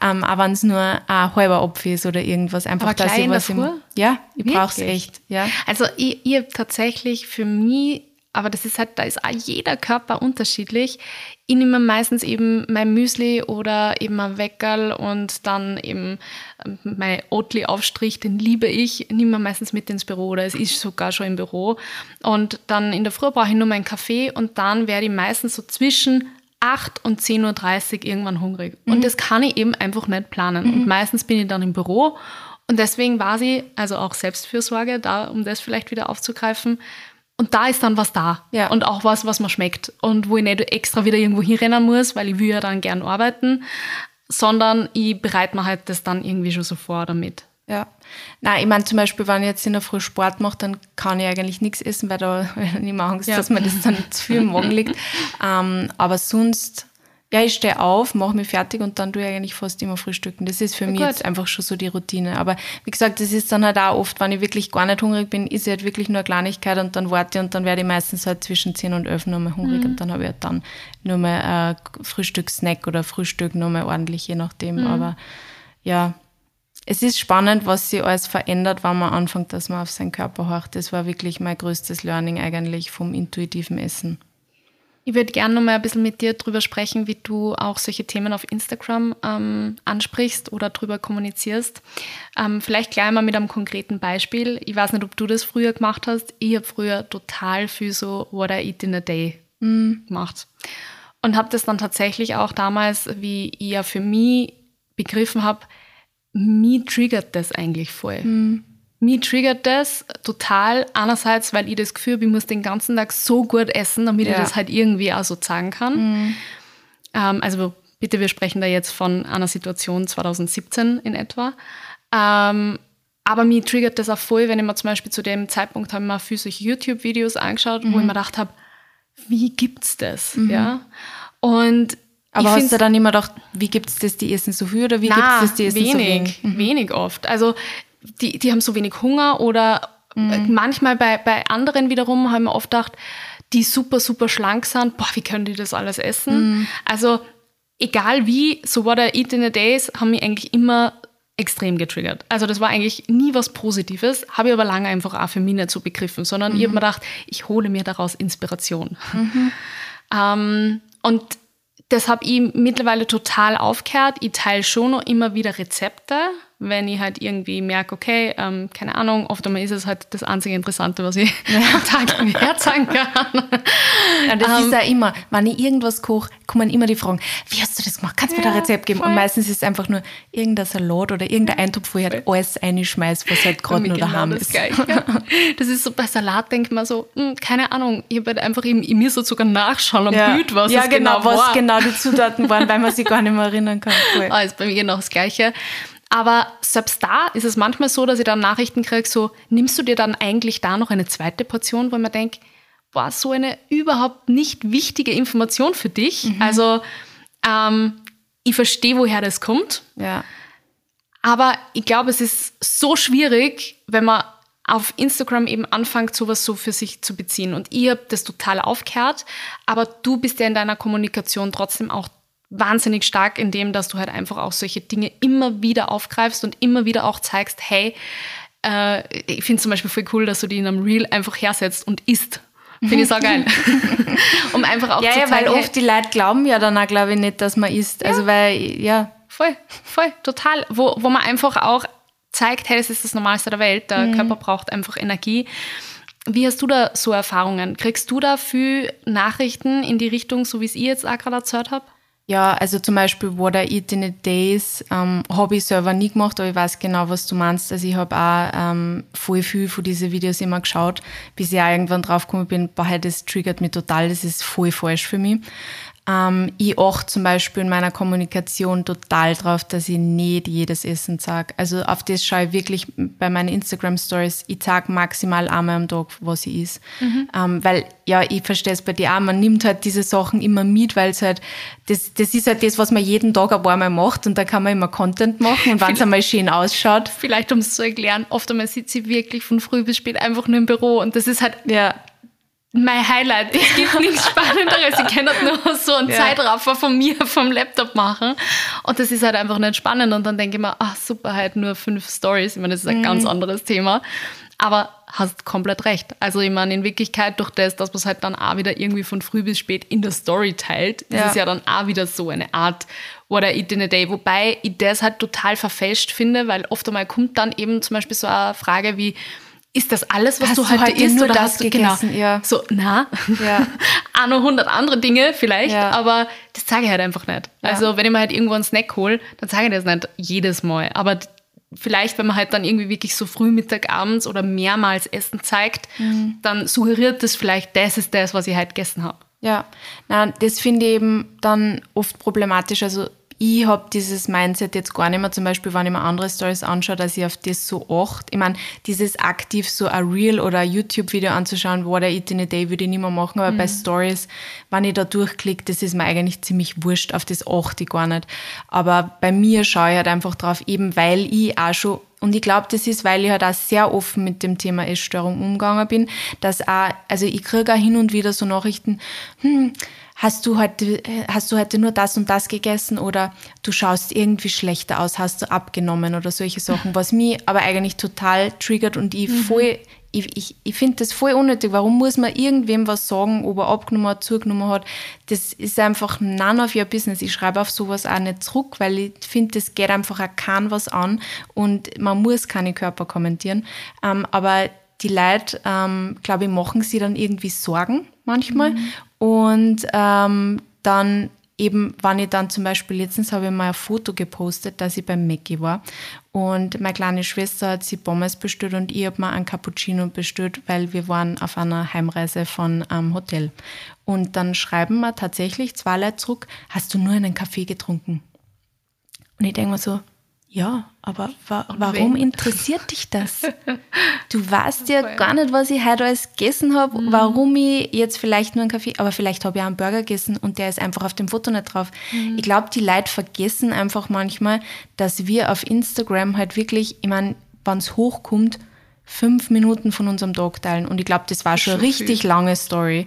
Ähm, auch wenn es nur ein halber Apfel ist oder irgendwas. Einfach, Aber dass ich was im, Ja, ich brauche es echt. Ja. Also ich, ich habe tatsächlich für mich aber das ist halt, da ist jeder Körper unterschiedlich. Ich nehme meistens eben mein Müsli oder eben ein Weckerl und dann eben ähm, mein Oatly-Aufstrich, den liebe ich, nehme meistens mit ins Büro oder es ist sogar schon im Büro. Und dann in der Früh brauche ich nur meinen Kaffee und dann werde ich meistens so zwischen 8 und 10.30 Uhr irgendwann hungrig. Mhm. Und das kann ich eben einfach nicht planen. Mhm. Und meistens bin ich dann im Büro und deswegen war sie, also auch Selbstfürsorge, da, um das vielleicht wieder aufzugreifen, und da ist dann was da. Ja. Und auch was, was mir schmeckt. Und wo ich nicht extra wieder irgendwo hinrennen muss, weil ich will ja dann gern arbeiten, sondern ich bereite mir halt das dann irgendwie schon so vor damit. Ja. Nein, ich meine zum Beispiel, wenn ich jetzt in der Früh Sport mache, dann kann ich eigentlich nichts essen, weil da weil ich immer Angst, ja. dass mir das dann zu viel im Magen liegt. Ähm, aber sonst ja, ich stehe auf, mache mich fertig und dann tue ich eigentlich fast immer frühstücken. Das ist für ja, mich gut. jetzt einfach schon so die Routine. Aber wie gesagt, das ist dann halt auch oft, wenn ich wirklich gar nicht hungrig bin, ist ich halt wirklich nur eine Kleinigkeit und dann warte ich und dann werde ich meistens halt zwischen 10 und 11 nochmal hungrig mhm. und dann habe ich halt dann nur mal ein Frühstückssnack oder Frühstück nochmal ordentlich, je nachdem. Mhm. Aber ja, es ist spannend, was sich alles verändert, wenn man anfängt, dass man auf seinen Körper horcht. Das war wirklich mein größtes Learning eigentlich vom intuitiven Essen. Ich würde gerne noch mal ein bisschen mit dir darüber sprechen, wie du auch solche Themen auf Instagram ähm, ansprichst oder darüber kommunizierst. Ähm, vielleicht gleich mal mit einem konkreten Beispiel. Ich weiß nicht, ob du das früher gemacht hast. Ich habe früher total viel so What I Eat in a Day mm. gemacht. Und habe das dann tatsächlich auch damals, wie ich ja für mich begriffen habe, mich triggert das eigentlich voll. Mm mich triggert das total. Einerseits, weil ich das Gefühl habe, ich muss den ganzen Tag so gut essen, damit ja. ich das halt irgendwie auch so sagen kann. Mhm. Ähm, also bitte, wir sprechen da jetzt von einer Situation 2017 in etwa. Ähm, aber mich triggert das auch voll, wenn ich mir zum Beispiel zu dem Zeitpunkt habe ich mir viel solche YouTube-Videos angeschaut, mhm. wo ich mir gedacht habe, wie gibt's das? Mhm. Ja. Und aber hast du dann immer gedacht, wie gibt es das, die essen so viel oder wie gibt es das, die essen wenig, so wenig? Mhm. Wenig oft. Also die, die haben so wenig Hunger oder mhm. manchmal bei, bei anderen wiederum haben wir oft gedacht, die super, super schlank sind, boah, wie können die das alles essen? Mhm. Also egal wie, so what I eat in a days, haben mich eigentlich immer extrem getriggert. Also das war eigentlich nie was Positives, habe ich aber lange einfach auch für mich nicht so begriffen, sondern mhm. ich habe mir gedacht, ich hole mir daraus Inspiration. Mhm. ähm, und das habe ich mittlerweile total aufgehört. Ich teile schon noch immer wieder Rezepte, wenn ich halt irgendwie merke, okay, ähm, keine Ahnung, oft einmal ist es halt das einzige Interessante, was ich ja. am Tag irgendwie herzeigen kann. Ja, das ähm, ist ja immer, wenn ich irgendwas koche, kommen immer die Fragen, wie hast du das gemacht? Kannst du ja, mir da ein Rezept geben? Voll. Und meistens ist es einfach nur irgendein Salat oder irgendein Eintopf, wo ich halt alles reinschmeiße, was halt gerade nur genau daheim ist. Ja. Das ist so, bei Salat denkt man so, mh, hm, keine Ahnung, ich habe halt einfach in, in mir so sogar nachschauen am ja. Bild, was ja, genau, genau was genau die Zutaten waren, weil man sich gar nicht mehr erinnern kann. Cool. Ah, ist bei mir genau das Gleiche. Aber selbst da ist es manchmal so, dass ich dann Nachrichten kriege, so, nimmst du dir dann eigentlich da noch eine zweite Portion, wo man denkt, boah, so eine überhaupt nicht wichtige Information für dich. Mhm. Also ähm, ich verstehe, woher das kommt. Ja. Aber ich glaube, es ist so schwierig, wenn man auf Instagram eben anfängt, sowas so für sich zu beziehen. Und ich habe das total aufgehört, aber du bist ja in deiner Kommunikation trotzdem auch wahnsinnig stark in dem, dass du halt einfach auch solche Dinge immer wieder aufgreifst und immer wieder auch zeigst, hey, äh, ich finde zum Beispiel voll cool, dass du die in einem Reel einfach hersetzt und isst. Finde ich so geil. um einfach auch ja, zu ja, zeigen, weil oft die Leute glauben ja dann auch, glaube ich, nicht, dass man isst. Also ja. weil, ja. Voll, voll, total. Wo, wo man einfach auch zeigt, hey, das ist das Normalste der Welt, der mhm. Körper braucht einfach Energie. Wie hast du da so Erfahrungen? Kriegst du da viel Nachrichten in die Richtung, so wie es ich jetzt auch gerade erzählt habe? Ja, also zum Beispiel What I Eat in a Days ähm, habe ich selber nie gemacht, aber ich weiß genau, was du meinst. Also ich habe auch ähm, voll viel von diesen Videos immer geschaut, bis ich auch irgendwann draufgekommen bin, boah, das triggert mich total, das ist voll falsch für mich. Ähm, ich achte zum Beispiel in meiner Kommunikation total drauf, dass ich nicht jedes Essen sage. Also auf das schaue ich wirklich bei meinen Instagram-Stories. Ich sage maximal einmal am Tag, was ich is. Mhm. Ähm, weil, ja, ich verstehe es bei dir auch, man nimmt halt diese Sachen immer mit, weil es halt, das, das ist halt das, was man jeden Tag ein paar Mal macht und da kann man immer Content machen und wenn es einmal schön ausschaut. Vielleicht, um es zu erklären, oft einmal sitze ich wirklich von früh bis spät einfach nur im Büro und das ist halt, ja, mein Highlight. Es gibt nichts Spannenderes. Ich kann halt nur so einen ja. Zeitraffer von mir vom Laptop machen. Und das ist halt einfach nicht spannend. Und dann denke ich mir, ach super, halt nur fünf Stories. Ich meine, das ist ein mhm. ganz anderes Thema. Aber hast komplett recht. Also ich meine, in Wirklichkeit durch das, dass man es halt dann auch wieder irgendwie von früh bis spät in der Story teilt, ja. ist es ja dann auch wieder so eine Art What I Eat in a Day. Wobei ich das halt total verfälscht finde, weil oft einmal kommt dann eben zum Beispiel so eine Frage wie, ist das alles, was hast du heute halt isst? Nur oder das hast du, genau, ja. so, na, ja. auch noch hundert andere Dinge vielleicht, ja. aber das sage ich halt einfach nicht. Ja. Also, wenn ich mir halt irgendwo einen Snack hole, dann sage ich das nicht jedes Mal, aber vielleicht, wenn man halt dann irgendwie wirklich so früh, Mittag, abends oder mehrmals Essen zeigt, mhm. dann suggeriert das vielleicht, das ist das, was ich halt gegessen habe. Ja, na, das finde ich eben dann oft problematisch. Also ich habe dieses Mindset jetzt gar nicht mehr, zum Beispiel, wenn ich mir andere Stories anschaue, dass ich auf das so achte. Ich meine, dieses aktiv so ein Reel oder ein YouTube-Video anzuschauen, what I eat in a day, würde ich nicht mehr machen, aber mhm. bei Stories, wenn ich da durchklicke, das ist mir eigentlich ziemlich wurscht, auf das achte ich gar nicht. Aber bei mir schaue ich halt einfach drauf, eben weil ich auch schon und ich glaube, das ist, weil ich halt auch sehr offen mit dem Thema Essstörung umgegangen bin, dass auch, also ich kriege auch hin und wieder so Nachrichten, hm, hast du heute, hast du heute nur das und das gegessen oder du schaust irgendwie schlechter aus, hast du abgenommen oder solche Sachen, was mich aber eigentlich total triggert und ich mhm. voll, ich, ich, ich finde das voll unnötig. Warum muss man irgendwem was sagen, ob er abgenommen hat, zugenommen hat? Das ist einfach none of your business. Ich schreibe auf sowas auch nicht zurück, weil ich finde, das geht einfach auch kein was an und man muss keine Körper kommentieren. Ähm, aber die Leute, ähm, glaube ich, machen sie dann irgendwie Sorgen manchmal. Mhm. Und ähm, dann eben, wenn ich dann zum Beispiel, letztens habe ich mal ein Foto gepostet, dass ich beim Mackie war und meine kleine Schwester hat sie Pommes bestellt und ich habe mir einen Cappuccino bestellt, weil wir waren auf einer Heimreise von einem Hotel. Und dann schreiben wir tatsächlich zwei Leute zurück, hast du nur einen Kaffee getrunken? Und ich denke mir so, ja, aber wa warum wen? interessiert dich das? Du weißt ja gar nicht, was ich heute alles gegessen habe, mhm. warum ich jetzt vielleicht nur einen Kaffee, aber vielleicht habe ich auch einen Burger gegessen und der ist einfach auf dem Foto nicht drauf. Mhm. Ich glaube, die Leute vergessen einfach manchmal, dass wir auf Instagram halt wirklich, ich meine, wenn es hochkommt, fünf Minuten von unserem Tag teilen. Und ich glaube, das war schon eine richtig viel. lange Story.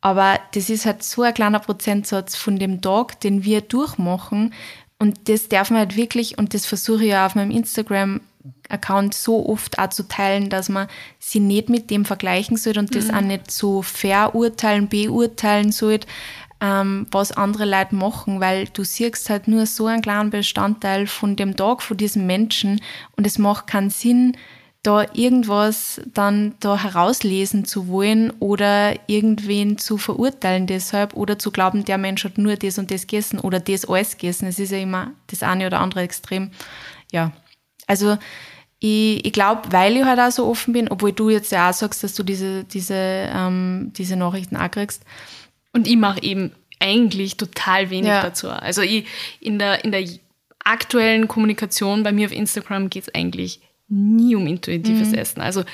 Aber das ist halt so ein kleiner Prozentsatz von dem Tag, den wir durchmachen, und das darf man halt wirklich, und das versuche ich ja auf meinem Instagram-Account so oft auch zu teilen, dass man sie nicht mit dem vergleichen sollte und das mhm. auch nicht so verurteilen, beurteilen sollte, ähm, was andere Leute machen, weil du siehst halt nur so einen kleinen Bestandteil von dem Tag, von diesem Menschen und es macht keinen Sinn, da irgendwas dann da herauslesen zu wollen oder irgendwen zu verurteilen deshalb oder zu glauben, der Mensch hat nur das und das gegessen oder das alles gegessen. Es ist ja immer das eine oder andere Extrem. Ja, also ich, ich glaube, weil ich halt auch so offen bin, obwohl du jetzt ja auch sagst, dass du diese, diese, ähm, diese Nachrichten auch kriegst. Und ich mache eben eigentlich total wenig ja. dazu. Also ich, in, der, in der aktuellen Kommunikation bei mir auf Instagram geht es eigentlich nie um intuitives mhm. Essen. Also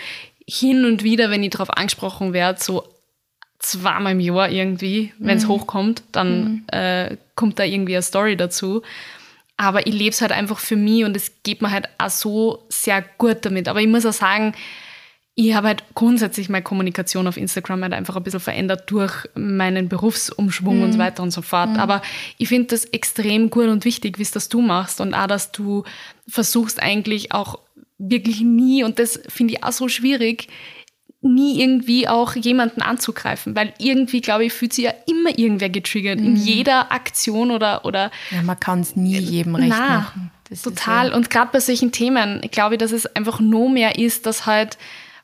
hin und wieder, wenn ich darauf angesprochen werde, so zweimal im Jahr irgendwie, wenn es mhm. hochkommt, dann mhm. äh, kommt da irgendwie eine Story dazu. Aber ich lebe es halt einfach für mich und es geht mir halt auch so sehr gut damit. Aber ich muss auch sagen, ich habe halt grundsätzlich meine Kommunikation auf Instagram halt einfach ein bisschen verändert durch meinen Berufsumschwung mhm. und so weiter und so fort. Mhm. Aber ich finde das extrem gut und wichtig, wie es das du machst und auch, dass du versuchst eigentlich auch wirklich nie, und das finde ich auch so schwierig, nie irgendwie auch jemanden anzugreifen, weil irgendwie, glaube ich, fühlt sich ja immer irgendwer getriggert mhm. in jeder Aktion oder oder. Ja, man kann es nie jedem recht na, machen. Das total. Ja und gerade bei solchen Themen, glaube ich, dass es einfach nur mehr ist, dass halt,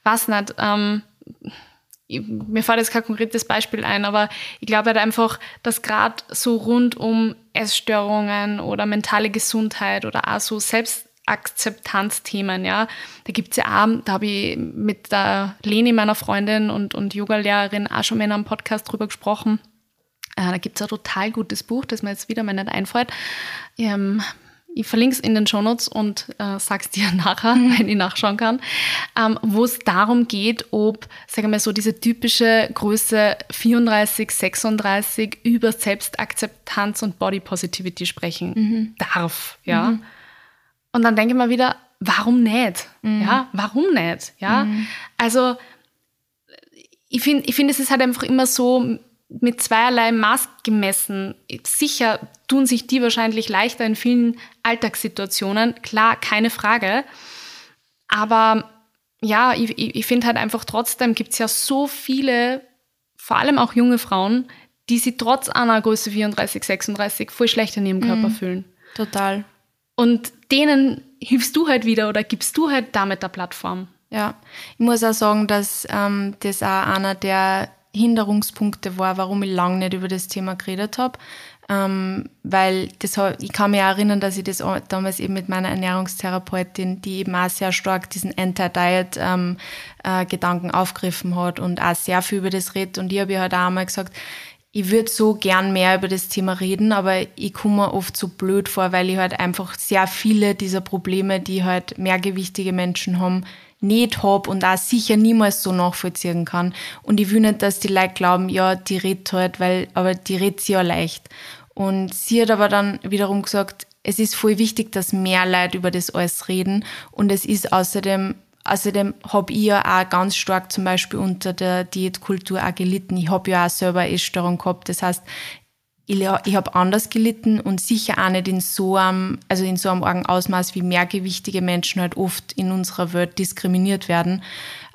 was nicht, ähm, mir fällt jetzt kein konkretes Beispiel ein, aber ich glaube halt einfach, dass gerade so rund um Essstörungen oder mentale Gesundheit oder auch so Selbstakzeptanzthemen, ja. Da gibt's ja auch, da habe ich mit der Leni, meiner Freundin und, und Yogalehrerin, auch schon mal in einem Podcast drüber gesprochen. Äh, da gibt's ein total gutes Buch, das mir jetzt wieder mal nicht einfällt. Ähm, ich verlinke es in den Shownotes und äh, sag's dir nachher, mhm. wenn ich nachschauen kann, ähm, wo es darum geht, ob, sagen wir so, diese typische Größe 34, 36 über Selbstakzeptanz und Body Positivity sprechen mhm. darf, ja. Mhm. Und dann denke ich mal wieder, warum nicht? Mhm. Ja, warum nicht? Ja, mhm. also ich finde, ich finde, es ist halt einfach immer so, mit zweierlei Maß gemessen. Sicher tun sich die wahrscheinlich leichter in vielen Alltagssituationen, klar, keine Frage. Aber ja, ich, ich finde halt einfach trotzdem gibt es ja so viele, vor allem auch junge Frauen, die sich trotz einer Größe 34, 36 voll schlecht in ihrem Körper mhm, fühlen. Total. Und denen hilfst du halt wieder oder gibst du halt damit der Plattform. Ja, ich muss auch sagen, dass ähm, das auch einer der Hinderungspunkte war, warum ich lange nicht über das Thema geredet habe. Ähm, weil das, ich kann mich auch erinnern, dass ich das damals eben mit meiner Ernährungstherapeutin, die eben auch sehr stark diesen Anti-Diet-Gedanken ähm, äh, aufgegriffen hat und auch sehr viel über das redet. Und ich habe ja halt auch einmal gesagt, ich würde so gern mehr über das Thema reden, aber ich komme oft so blöd vor, weil ich halt einfach sehr viele dieser Probleme, die halt mehrgewichtige Menschen haben, nicht habe und auch sicher niemals so nachvollziehen kann. Und ich will nicht, dass die Leute glauben, ja, die redet halt, weil, aber die redet sie ja leicht. Und sie hat aber dann wiederum gesagt, es ist voll wichtig, dass mehr Leute über das alles reden. Und es ist außerdem, außerdem habe ich ja auch ganz stark zum Beispiel unter der Diätkultur auch gelitten. Ich habe ja auch selber Essstörung gehabt. Das heißt, ich, habe anders gelitten und sicher auch nicht in so einem, also in so einem argen Ausmaß, wie mehrgewichtige Menschen halt oft in unserer Welt diskriminiert werden.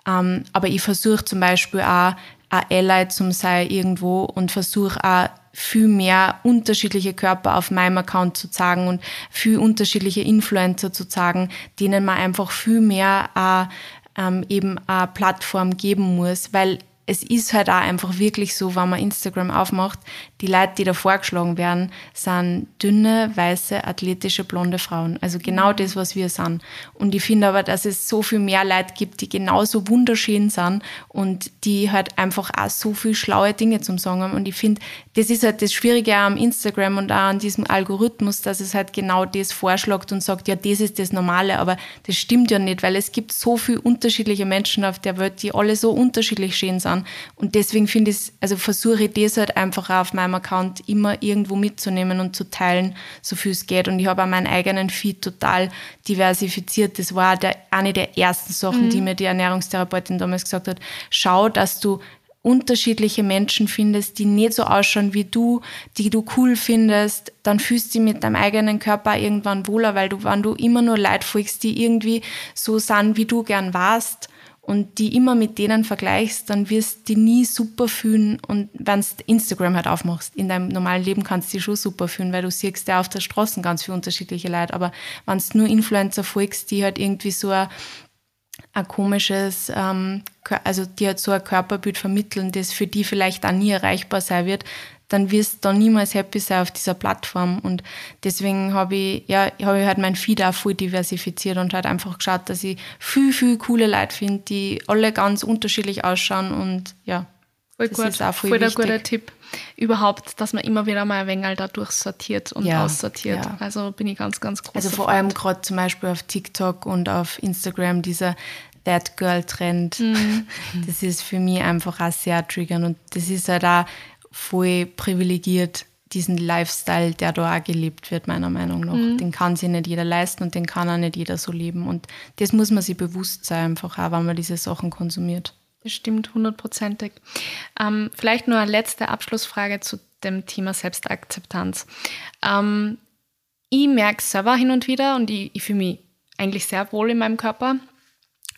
Ähm, aber ich versuche zum Beispiel auch, ein Ally zum sein irgendwo und versuche auch viel mehr unterschiedliche Körper auf meinem Account zu zeigen und viel unterschiedliche Influencer zu zeigen, denen man einfach viel mehr äh, ähm, eben eine Plattform geben muss, weil es ist halt auch einfach wirklich so, wenn man Instagram aufmacht, die Leute, die da vorgeschlagen werden, sind dünne, weiße, athletische, blonde Frauen. Also genau mhm. das, was wir sind. Und ich finde aber, dass es so viel mehr Leute gibt, die genauso wunderschön sind und die halt einfach auch so viel schlaue Dinge zum Sagen haben. Und ich finde, das ist halt das Schwierige am Instagram und auch an diesem Algorithmus, dass es halt genau das vorschlägt und sagt, ja, das ist das Normale. Aber das stimmt ja nicht, weil es gibt so viele unterschiedliche Menschen auf der Welt, die alle so unterschiedlich schön sind sind. Und deswegen finde ich, also versuche ich das halt einfach auf meinem Account immer irgendwo mitzunehmen und zu teilen, so viel es geht. Und ich habe auch meinen eigenen Feed total diversifiziert. Das war der, eine der ersten Sachen, mhm. die mir die Ernährungstherapeutin damals gesagt hat. Schau, dass du unterschiedliche Menschen findest, die nicht so ausschauen wie du, die du cool findest, dann fühlst du dich mit deinem eigenen Körper irgendwann wohler, weil du, wenn du immer nur Leute folgst, die irgendwie so sind, wie du gern warst, und die immer mit denen vergleichst, dann wirst du die nie super fühlen. Und wenn du Instagram halt aufmachst, in deinem normalen Leben kannst du dich schon super fühlen, weil du siehst ja auf der Straße ganz viele unterschiedliche Leute. Aber wenn du nur Influencer folgst, die halt irgendwie so ein, ein komisches, ähm, also die halt so ein Körperbild vermitteln, das für die vielleicht auch nie erreichbar sein wird, dann wirst du niemals happy sein auf dieser Plattform. Und deswegen habe ich, ja, habe ich halt mein Feed auch voll diversifiziert und halt einfach geschaut, dass ich viel, viel coole Leute finde, die alle ganz unterschiedlich ausschauen und ja. Voll das gut, ist auch voll, voll der gute Tipp. Überhaupt, dass man immer wieder mal ein wenig da durchsortiert und ja, aussortiert. Ja. Also bin ich ganz, ganz groß. Also vor allem gerade zum Beispiel auf TikTok und auf Instagram dieser That Girl Trend. Mhm. Das ist für mich einfach auch sehr triggernd und das ist halt auch voll privilegiert, diesen Lifestyle, der da auch gelebt wird, meiner Meinung nach. Mhm. Den kann sich nicht jeder leisten und den kann auch nicht jeder so leben. Und das muss man sich bewusst sein, einfach auch, wenn man diese Sachen konsumiert. Das stimmt, hundertprozentig. Ähm, vielleicht nur eine letzte Abschlussfrage zu dem Thema Selbstakzeptanz. Ähm, ich merke es selber hin und wieder und ich, ich fühle mich eigentlich sehr wohl in meinem Körper.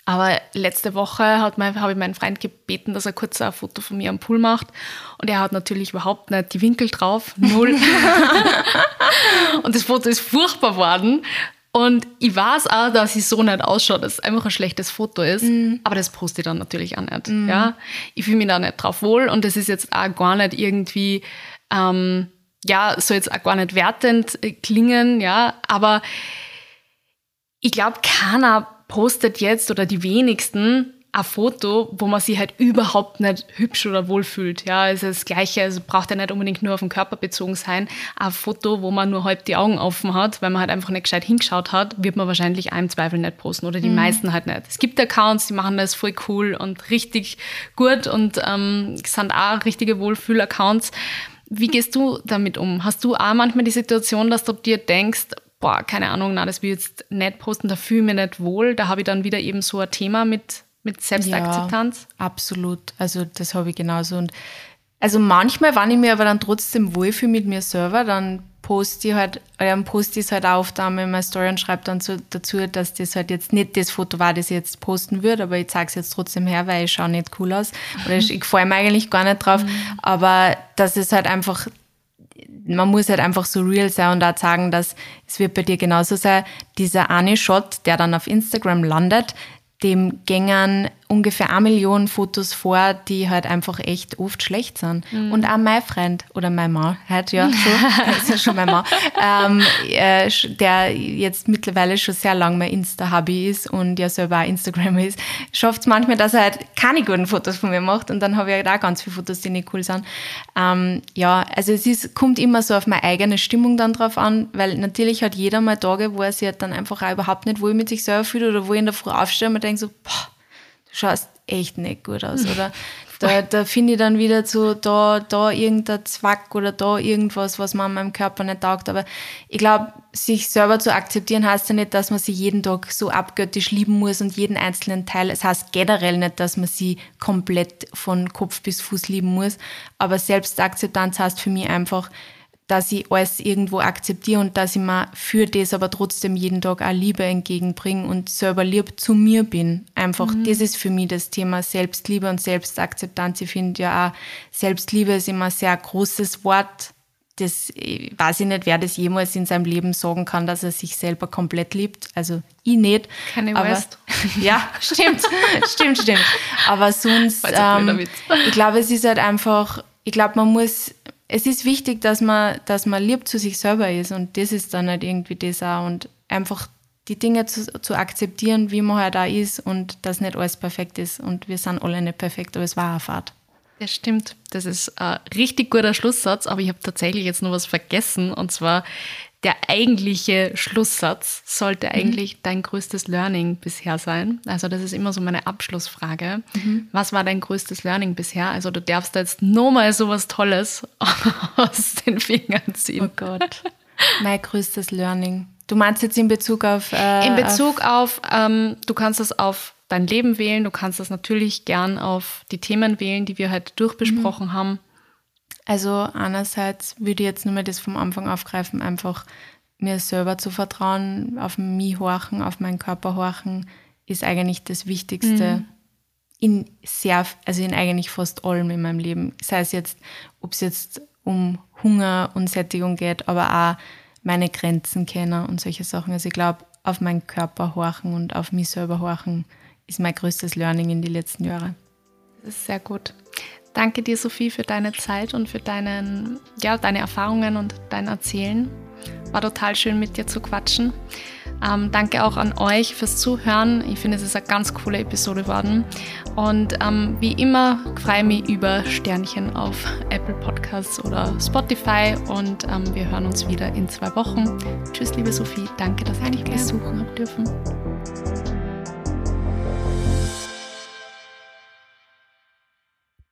Aber letzte Woche habe ich meinen Freund gebeten, dass er kurz ein Foto von mir am Pool macht. Und er hat natürlich überhaupt nicht die Winkel drauf. Null. und das Foto ist furchtbar geworden. Und ich weiß auch, dass ich so nicht ausschaue, dass es einfach ein schlechtes Foto ist. Mm. Aber das poste ich dann natürlich auch nicht. Mm. Ja? Ich fühle mich da nicht drauf wohl. Und das ist jetzt auch gar nicht irgendwie, ähm, ja, soll jetzt auch gar nicht wertend äh, klingen, ja, aber ich glaube, keiner postet jetzt oder die wenigsten ein Foto, wo man sich halt überhaupt nicht hübsch oder wohl fühlt. Ja, also das Gleiche, also braucht ja nicht unbedingt nur auf den Körper bezogen sein. Ein Foto, wo man nur halb die Augen offen hat, weil man halt einfach nicht gescheit hingeschaut hat, wird man wahrscheinlich im Zweifel nicht posten oder die mhm. meisten halt nicht. Es gibt Accounts, die machen das voll cool und richtig gut und ähm, sind auch richtige Wohlfühl-Accounts. Wie gehst du damit um? Hast du auch manchmal die Situation, dass du dir denkst, boah, keine Ahnung, na, das will ich jetzt nicht posten, da fühle ich mich nicht wohl. Da habe ich dann wieder eben so ein Thema mit, mit Selbstakzeptanz. Ja, absolut. Also das habe ich genauso. Und also manchmal, wenn ich mir aber dann trotzdem wohlfühle mit mir selber, dann poste ich halt, ähm, poste ich es halt auf da in meiner Story und schreibe dann so dazu, dass das halt jetzt nicht das Foto war, das ich jetzt posten würde, aber ich zeige es jetzt trotzdem her, weil ich schaue nicht cool aus. Oder ich, ich freue mich eigentlich gar nicht drauf. Mhm. Aber das ist halt einfach man muss halt einfach so real sein und auch sagen, dass es wird bei dir genauso sein. Dieser eine Shot, der dann auf Instagram landet, dem gängern ungefähr eine Million Fotos vor, die halt einfach echt oft schlecht sind. Mhm. Und auch mein Freund oder mein Mann, halt ja schon, ist ja schon mein Mann, ähm, äh, der jetzt mittlerweile schon sehr lange mein Insta-Hobby ist und ja selber auch Instagram ist, schafft es manchmal, dass er halt keine guten Fotos von mir macht und dann habe ich halt auch ganz viele Fotos, die nicht cool sind. Ähm, ja, also es ist, kommt immer so auf meine eigene Stimmung dann drauf an, weil natürlich hat jeder mal Tage, wo er sich halt dann einfach auch überhaupt nicht wohl mit sich selber fühlt oder wo ich in der Früh aufstehe und mir denke so, boah, schaust echt nicht gut aus. Oder da, da finde ich dann wieder so, da, da irgendein Zwack oder da irgendwas, was man meinem Körper nicht taugt. Aber ich glaube, sich selber zu akzeptieren heißt ja nicht, dass man sich jeden Tag so abgöttisch lieben muss und jeden einzelnen Teil. Es heißt generell nicht, dass man sie komplett von Kopf bis Fuß lieben muss. Aber Selbstakzeptanz heißt für mich einfach, dass ich alles irgendwo akzeptiere und dass ich mir für das aber trotzdem jeden Tag auch Liebe entgegenbringe und selber lieb zu mir bin. Einfach, mhm. das ist für mich das Thema Selbstliebe und Selbstakzeptanz. Ich finde ja auch, Selbstliebe ist immer ein sehr großes Wort. Das weiß ich nicht, wer das jemals in seinem Leben sagen kann, dass er sich selber komplett liebt. Also ich nicht. Keine aber, West. Ja, stimmt, stimmt, stimmt. Aber sonst, ähm, ich glaube, es ist halt einfach, ich glaube, man muss es ist wichtig, dass man, dass man lieb zu sich selber ist und das ist dann halt irgendwie das auch und einfach die Dinge zu, zu akzeptieren, wie man halt da ist und dass nicht alles perfekt ist und wir sind alle nicht perfekt, aber es war eine Fahrt. Das stimmt. Das ist ein richtig guter Schlusssatz, aber ich habe tatsächlich jetzt noch was vergessen und zwar der eigentliche Schlusssatz sollte mhm. eigentlich mhm. dein größtes Learning bisher sein. Also das ist immer so meine Abschlussfrage. Mhm. Was war dein größtes Learning bisher? Also du darfst jetzt nochmal so was Tolles aus den Fingern ziehen. Oh Gott. mein größtes Learning. Du meinst jetzt in Bezug auf... Äh, in Bezug auf, auf ähm, du kannst das auf dein Leben wählen, du kannst das natürlich gern auf die Themen wählen, die wir heute durchbesprochen mhm. haben. Also einerseits würde ich jetzt nur mal das vom Anfang aufgreifen, einfach mir selber zu vertrauen, auf mich horchen, auf meinen Körper horchen, ist eigentlich das Wichtigste mhm. in sehr, also in eigentlich fast allem in meinem Leben. Sei es jetzt, ob es jetzt um Hunger und Sättigung geht, aber auch meine Grenzen kennen und solche Sachen. Also ich glaube, auf meinen Körper horchen und auf mich selber horchen ist mein größtes Learning in den letzten Jahren. Das ist sehr gut. Danke dir, Sophie, für deine Zeit und für deinen, ja, deine Erfahrungen und dein Erzählen. War total schön, mit dir zu quatschen. Ähm, danke auch an euch fürs Zuhören. Ich finde, es ist eine ganz coole Episode geworden. Und ähm, wie immer freue ich mich über Sternchen auf Apple Podcasts oder Spotify. Und ähm, wir hören uns wieder in zwei Wochen. Tschüss, liebe Sophie. Danke, dass ich dich besuchen habe dürfen.